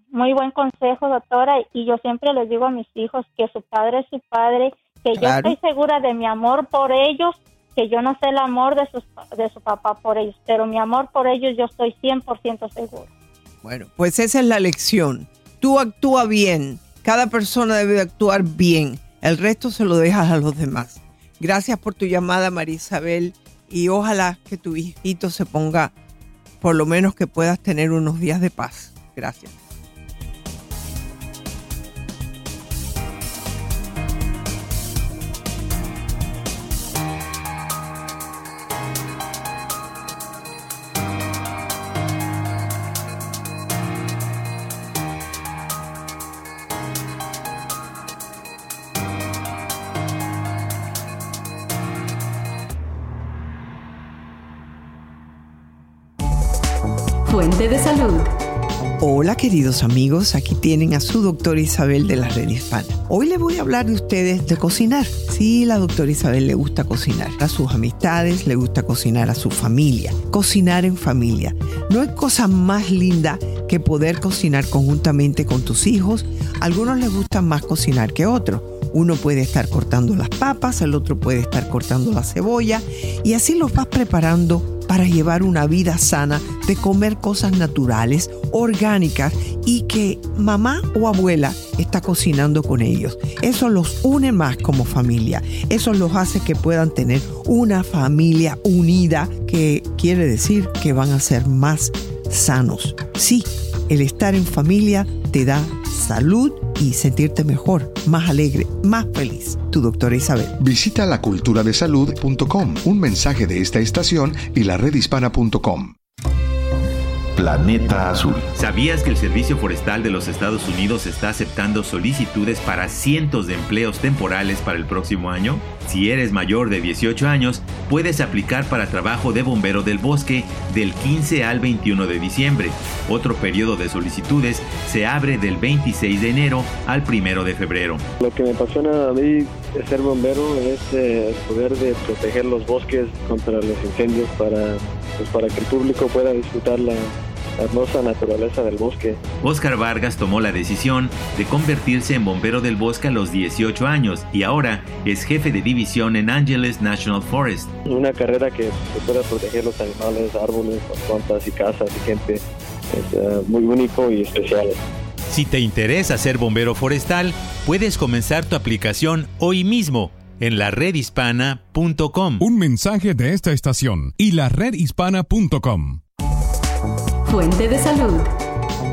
muy buen consejo, doctora. Y yo siempre les digo a mis hijos que su padre es su padre, que Claro. yo estoy segura de mi amor por ellos, que yo no sé el amor de, sus, de su papá por ellos, pero mi amor por ellos yo estoy 100% segura. Bueno, pues esa es la lección. Tú actúa bien. Cada persona debe de actuar bien. El resto se lo dejas a los demás. Gracias por tu llamada, María Isabel. Y ojalá que tu hijito se ponga, por lo menos que puedas tener unos días de paz. Gracias. De salud. Hola queridos amigos, aquí tienen a su doctora Isabel de la Red Hispana. Hoy les voy a hablar de ustedes de cocinar. Sí, la doctora Isabel le gusta cocinar a sus amistades, le gusta cocinar a su familia. Cocinar en familia. No hay cosa más linda que poder cocinar conjuntamente con tus hijos. Algunos les gusta más cocinar que otros. Uno puede estar cortando las papas, el otro puede estar cortando la cebolla y así los vas preparando para llevar una vida sana, de comer cosas naturales, orgánicas y que mamá o abuela está cocinando con ellos. Eso los une más como familia. Eso los hace que puedan tener una familia unida, que quiere decir que van a ser más sanos. Sí, el estar en familia te da salud y sentirte mejor, más alegre, más feliz. Tu doctora Isabel. Visita laculturadesalud.com, un mensaje de esta estación y la redhispana.com. Planeta Azul. ¿Sabías que el Servicio Forestal de los Estados Unidos está aceptando solicitudes para cientos de empleos temporales para el próximo año? Si eres mayor de 18 años, puedes aplicar para trabajo de bombero del bosque del 15 al 21 de diciembre. Otro periodo de solicitudes se abre del 26 de enero al 1 de febrero. Lo que me apasiona a mí de ser bombero es eh, el poder de proteger los bosques contra los incendios para, pues, para que el público pueda disfrutar la, la hermosa naturaleza del bosque. Oscar Vargas tomó la decisión de convertirse en bombero del bosque a los 18 años y ahora es jefe de división en Angeles National Forest. Una carrera que pueda proteger los animales, árboles, plantas y casas y gente es eh, muy único y especial. Si te interesa ser bombero forestal, puedes comenzar tu aplicación hoy mismo en la redhispana.com. Un mensaje de esta estación y la redhispana.com. Fuente de salud.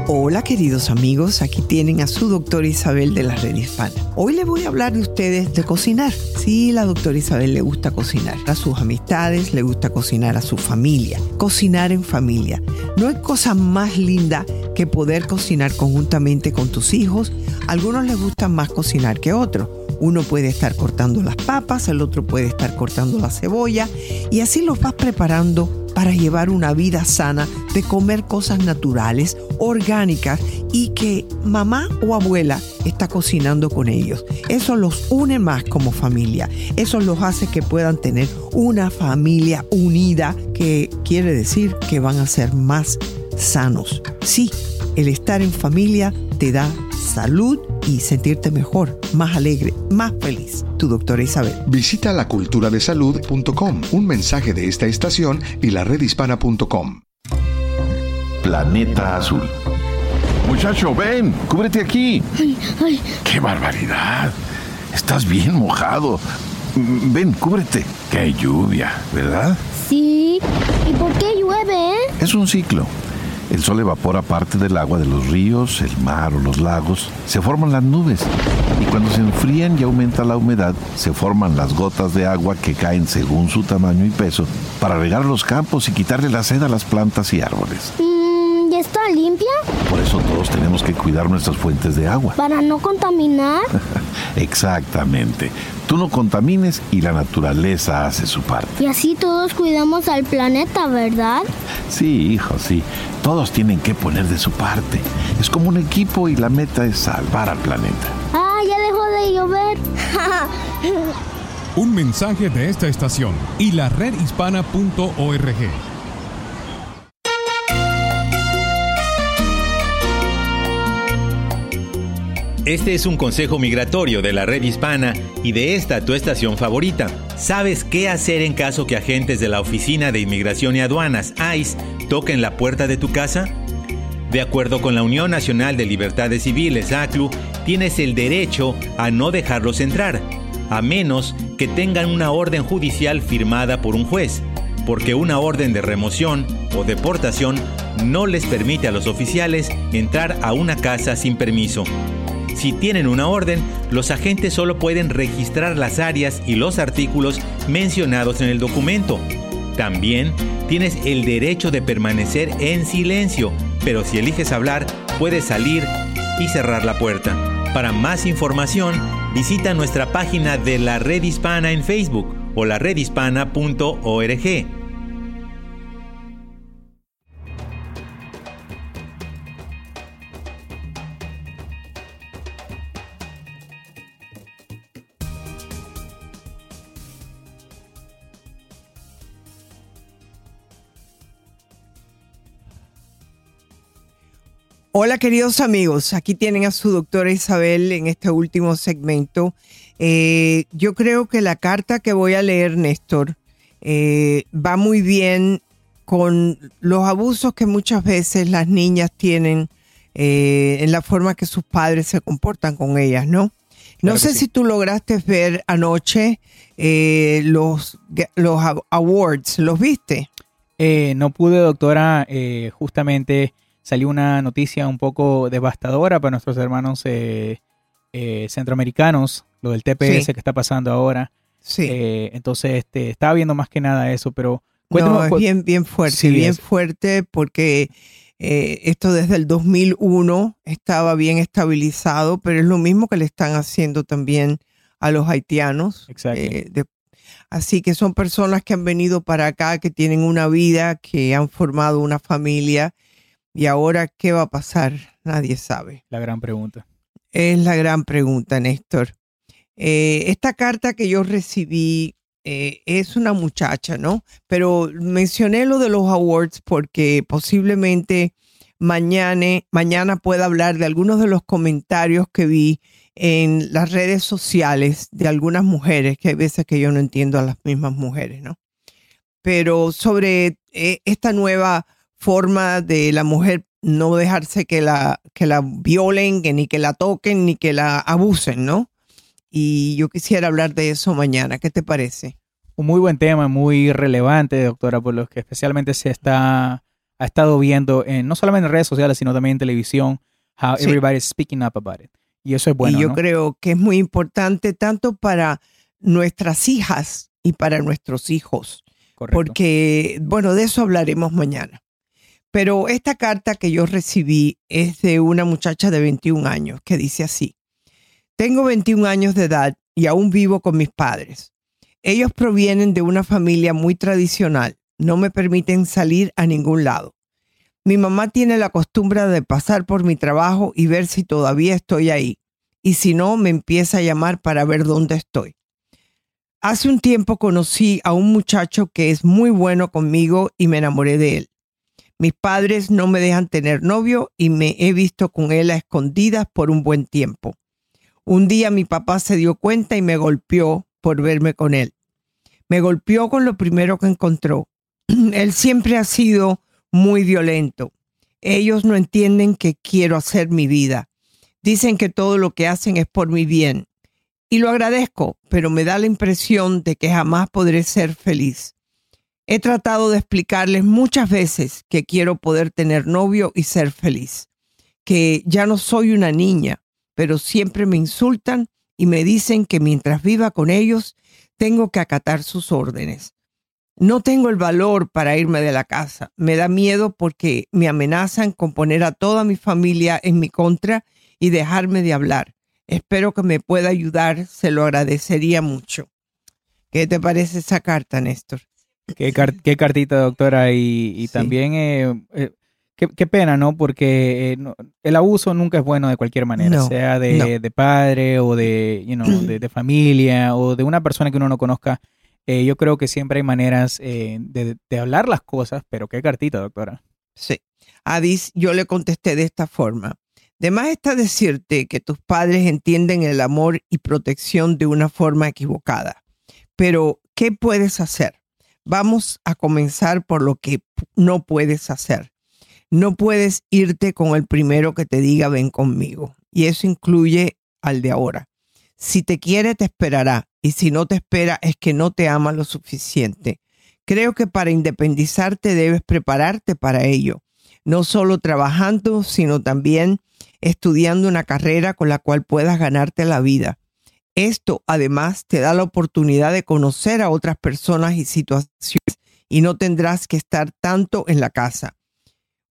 Hola queridos amigos, aquí tienen a su doctora Isabel de la Red Hispana. Hoy les voy a hablar de ustedes de cocinar. Sí, la doctora Isabel le gusta cocinar a sus amistades, le gusta cocinar a su familia. Cocinar en familia. No hay cosa más linda que poder cocinar conjuntamente con tus hijos. Algunos les gusta más cocinar que otros. Uno puede estar cortando las papas, el otro puede estar cortando la cebolla y así los vas preparando para llevar una vida sana, de comer cosas naturales, orgánicas y que mamá o abuela está cocinando con ellos. Eso los une más como familia. Eso los hace que puedan tener una familia unida, que quiere decir que van a ser más sanos. Sí, el estar en familia te da salud y sentirte mejor, más alegre, más feliz. Tu doctora Isabel. Visita laculturadesalud.com, un mensaje de esta estación y la redhispana.com. Planeta Azul. Muchacho, ven, cúbrete aquí. Ay, ay. ¡Qué barbaridad! Estás bien mojado. Mm, Ven, cúbrete. ¡Qué lluvia! ¿Verdad? Sí. ¿Y por qué llueve, eh? Es un ciclo. El sol evapora parte del agua de los ríos, el mar o los lagos. Se forman las nubes. Y cuando se enfrían y aumenta la humedad, se forman las gotas de agua que caen según su tamaño y peso para regar los campos y quitarle la sed a las plantas y árboles. Mm, ¿Ya está limpia? Por eso todos tenemos que cuidar nuestras fuentes de agua. Para no contaminar. Exactamente. Tú no contamines y la naturaleza hace su parte. Y así todos cuidamos al planeta, ¿verdad? Sí, hijo, sí. Todos tienen que poner de su parte. Es como un equipo y la meta es salvar al planeta. Ah, ya dejó de llover. Un mensaje de esta estación y la redhispana.org. Este es un consejo migratorio de la red hispana y de esta tu estación favorita. ¿Sabes qué hacer en caso que agentes de la Oficina de Inmigración y Aduanas, ICE, toquen la puerta de tu casa? De acuerdo con la Unión Nacional de Libertades Civiles, ACLU, tienes el derecho a no dejarlos entrar, a menos que tengan una orden judicial firmada por un juez, porque una orden de remoción o deportación no les permite a los oficiales entrar a una casa sin permiso. Si tienen una orden, los agentes solo pueden registrar las áreas y los artículos mencionados en el documento. También tienes el derecho de permanecer en silencio, pero si eliges hablar, puedes salir y cerrar la puerta. Para más información, visita nuestra página de la Red Hispana en Facebook o la Hola queridos amigos, aquí tienen a su doctora Isabel en este último segmento. Eh, yo creo que la carta que voy a leer, Néstor, eh, va muy bien con los abusos que muchas veces las niñas tienen eh, en la forma que sus padres se comportan con ellas, ¿no? No sé si tú lograste ver anoche los, los awards, ¿los viste? Eh, no pude, doctora. Justamente salió una noticia un poco devastadora para nuestros hermanos centroamericanos, lo del TPS que está pasando ahora. Sí. entonces, este, estaba viendo más que nada eso, pero... No, es bien, bien fuerte, bien fuerte porque eh, esto desde el 2001 estaba bien estabilizado, pero es lo mismo que le están haciendo también a los haitianos. Eh, así que son personas que han venido para acá, que tienen una vida, que han formado una familia. Y ahora, ¿qué va a pasar? Nadie sabe. La gran pregunta. Es la gran pregunta, Néstor. Eh, esta carta que yo recibí es una muchacha, ¿no? Pero mencioné lo de los awards porque posiblemente mañana, mañana pueda hablar de algunos de los comentarios que vi en las redes sociales de algunas mujeres, que hay veces que yo no entiendo a las mismas mujeres, ¿no? Pero sobre eh, esta nueva forma de la mujer no dejarse que la, que la violen, que ni que la toquen, ni que la abusen, ¿no? Y yo quisiera hablar de eso mañana. ¿Qué te parece? Un muy buen tema, muy relevante, doctora, por lo que especialmente se está ha estado viendo, en, no solamente en redes sociales, sino también en televisión, how everybody everybody's speaking up about it. Y eso es bueno. Y yo creo que es muy importante tanto para nuestras hijas y para nuestros hijos. Correcto. Porque, bueno, de eso hablaremos mañana. Pero esta carta que yo recibí es de una muchacha de 21 años que dice así, tengo 21 años de edad y aún vivo con mis padres. Ellos provienen de una familia muy tradicional no me permiten salir a ningún lado. Mi mamá tiene la costumbre de pasar por mi trabajo y ver si todavía estoy ahí. Y si no, me empieza a llamar para ver dónde estoy. Hace un tiempo conocí a un muchacho que es muy bueno conmigo y me enamoré de él. Mis padres no me dejan tener novio y me he visto con él a escondidas por un buen tiempo. Un día mi papá se dio cuenta y me golpeó por verme con él. Me golpeó con lo primero que encontró, él siempre ha sido muy violento. Ellos no entienden que quiero hacer mi vida. Dicen que todo lo que hacen es por mi bien. Y lo agradezco, pero me da la impresión de que jamás podré ser feliz. He tratado de explicarles muchas veces que quiero poder tener novio y ser feliz, que ya no soy una niña, pero siempre me insultan y me dicen que mientras viva con ellos tengo que acatar sus órdenes. No tengo el valor para irme de la casa. Me da miedo porque me amenazan con poner a toda mi familia en mi contra y dejarme de hablar. Espero que me pueda ayudar, se lo agradecería mucho. ¿Qué te parece esa carta, Néstor? Qué, cartita, doctora. Y, también, eh, eh, qué, pena, ¿no? Porque eh, el abuso nunca es bueno de cualquier manera, sea de, padre o de, de, de familia o de una persona que uno no conozca eh, yo creo que siempre hay maneras de, hablar las cosas, pero qué cartita, doctora. Sí. Adis, yo le contesté de esta forma. De más está decirte que tus padres entienden el amor y protección de una forma equivocada. Pero, ¿qué puedes hacer? Vamos a comenzar por lo que no puedes hacer. No puedes irte con el primero que te diga ven conmigo. Y eso incluye al de ahora. Si te quiere, te esperará y si no te espera es que no te ama lo suficiente. Creo que para independizarte debes prepararte para ello, no solo trabajando, sino también estudiando una carrera con la cual puedas ganarte la vida. Esto además te da la oportunidad de conocer a otras personas y situaciones y no tendrás que estar tanto en la casa.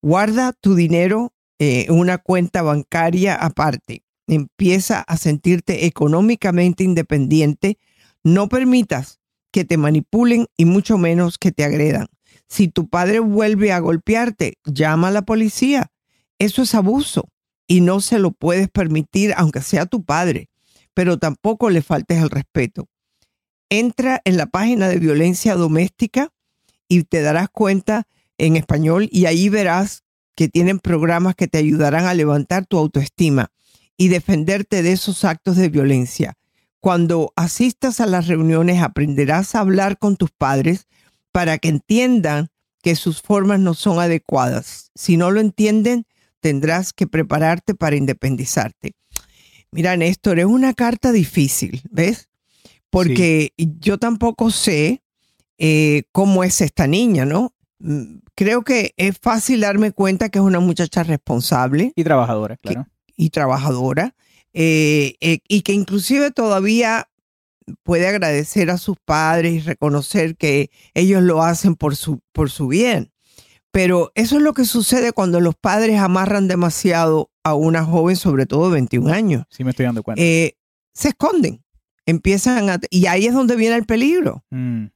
Guarda tu dinero eh, en una cuenta bancaria aparte empieza a sentirte económicamente independiente, no permitas que te manipulen y mucho menos que te agredan. Si tu padre vuelve a golpearte, llama a la policía. Eso es abuso y no se lo puedes permitir aunque sea tu padre, pero tampoco le faltes el respeto. Entra en la página de violencia doméstica y te darás cuenta en español y ahí verás que tienen programas que te ayudarán a levantar tu autoestima y defenderte de esos actos de violencia. Cuando asistas a las reuniones aprenderás a hablar con tus padres para que entiendan que sus formas no son adecuadas. Si no lo entienden, tendrás que prepararte para independizarte. Mira, Néstor, es una carta difícil, ¿ves? Porque yo tampoco sé eh, cómo es esta niña, ¿no? Mm, creo que es fácil darme cuenta que es una muchacha responsable. Y trabajadora, claro. y trabajadora. Eh, eh, y que inclusive todavía puede agradecer a sus padres y reconocer que ellos lo hacen por su, por su bien. Pero eso es lo que sucede cuando los padres amarran demasiado a una joven, sobre todo de 21 años. Sí, me estoy dando cuenta. Eh, se esconden, empiezan a... Y ahí es donde viene el peligro. Mm.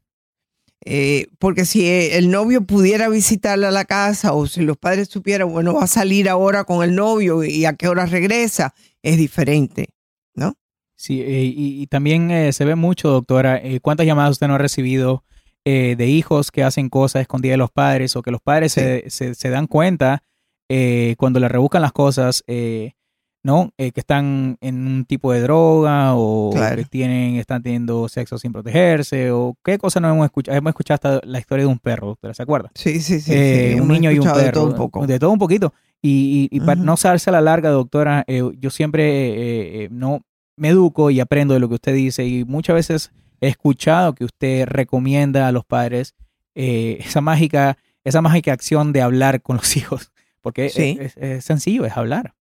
Eh, porque si el novio pudiera visitarla a la casa o si los padres supieran, bueno, va a salir ahora con el novio y a qué hora regresa, es diferente, ¿no? Sí, eh, y, también se ve mucho, doctora, ¿cuántas llamadas usted no ha recibido eh, de hijos que hacen cosas escondidas de los padres o que los padres se, se, dan cuenta eh, cuando le rebuscan las cosas, eh, ¿no? que están en un tipo de droga o que tienen, están teniendo sexo sin protegerse o qué cosa no hemos escuchado. Hemos escuchado hasta la historia de un perro, ¿usted se acuerda? Sí, sí, sí. un niño y un perro. De todo un poco. De todo un poquito. Y, y, para no usarse a la larga, doctora, yo siempre no me educo y aprendo de lo que usted dice y muchas veces he escuchado que usted recomienda a los padres eh, esa mágica, esa mágica acción de hablar con los hijos, porque es, sencillo, es hablar.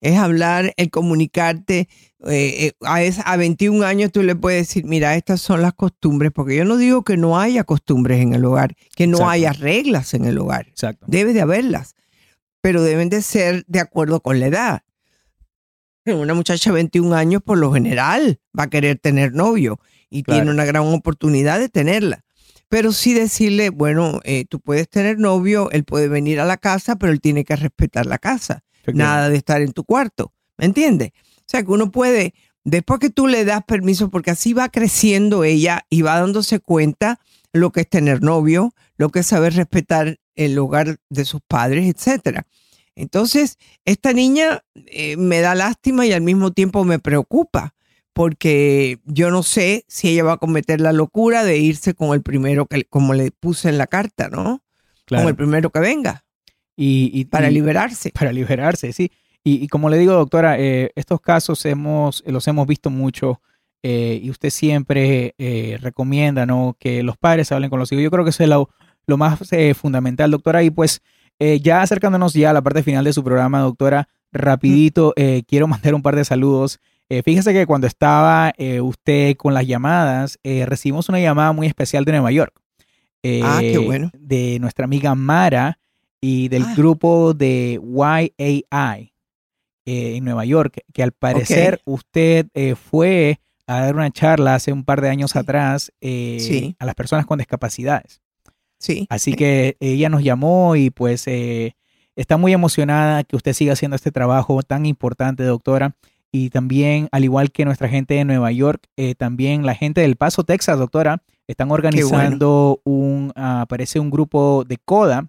Es hablar, el comunicarte. Eh, eh, a, a 21 años tú le puedes decir, mira, estas son las costumbres, porque yo no digo que no haya costumbres en el hogar, que no haya reglas en el hogar. Exacto. Debe de haberlas, pero deben de ser de acuerdo con la edad. Una muchacha de 21 años, por lo general, va a querer tener novio y tiene una gran oportunidad de tenerla. Pero sí decirle, bueno, eh, tú puedes tener novio, él puede venir a la casa, pero él tiene que respetar la casa. Nada de estar en tu cuarto. ¿Me entiendes? O sea, que uno puede, después que tú le das permiso, porque así va creciendo ella y va dándose cuenta lo que es tener novio, lo que es saber respetar el hogar de sus padres, etcétera. Entonces, esta niña eh, me da lástima y al mismo tiempo me preocupa, porque yo no sé si ella va a cometer la locura de irse con el primero que, como le puse en la carta, ¿no? Con el primero que venga. Y, para liberarse. Para liberarse, sí. Y, como le digo, doctora, eh, estos casos hemos, los hemos visto mucho eh, y usted siempre eh, recomienda, ¿no? Que los padres hablen con los hijos. Yo creo que eso es lo, lo más fundamental, doctora. Y pues ya acercándonos ya a la parte final de su programa, doctora, rapidito, quiero mandar un par de saludos. Eh, fíjese que cuando estaba eh, usted con las llamadas, eh, recibimos una llamada muy especial de Nueva York. ah, qué bueno. De nuestra amiga Mara y del ah. grupo de YAI en Nueva York, que al parecer usted fue a dar una charla hace un par de años atrás a las personas con discapacidades. Sí. Así que ella nos llamó y pues está muy emocionada que usted siga haciendo este trabajo tan importante, doctora. Y también, al igual que nuestra gente de Nueva York, eh, también la gente del Paso, Texas, doctora, están organizando un, aparece un grupo de CODA.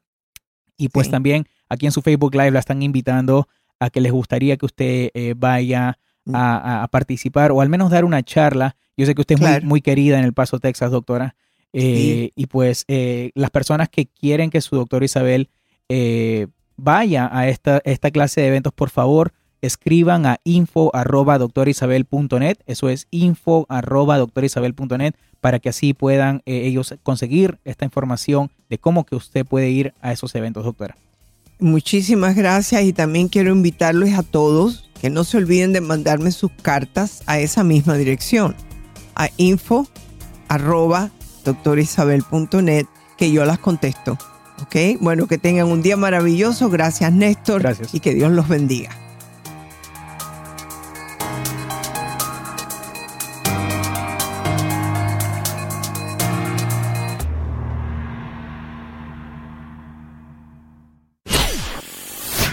Y pues también aquí en su Facebook Live la están invitando a que les gustaría que usted eh, vaya mm. a, participar o al menos dar una charla. Yo sé que usted es muy, muy, querida en el Paso, Texas, doctora. Eh, y pues las personas que quieren que su doctora Isabel vaya a esta, esta clase de eventos, por favor, escriban a info arroba doctorisabel.net, eso es info arroba doctorisabel.net, para que así puedan eh, ellos conseguir esta información de cómo que usted puede ir a esos eventos, doctora. Muchísimas gracias y también quiero invitarlos a todos que no se olviden de mandarme sus cartas a esa misma dirección, a info arroba doctorisabel.net, que yo las contesto. ¿Ok? Bueno, que tengan un día maravilloso. Gracias, Néstor. Gracias. Y que Dios los bendiga.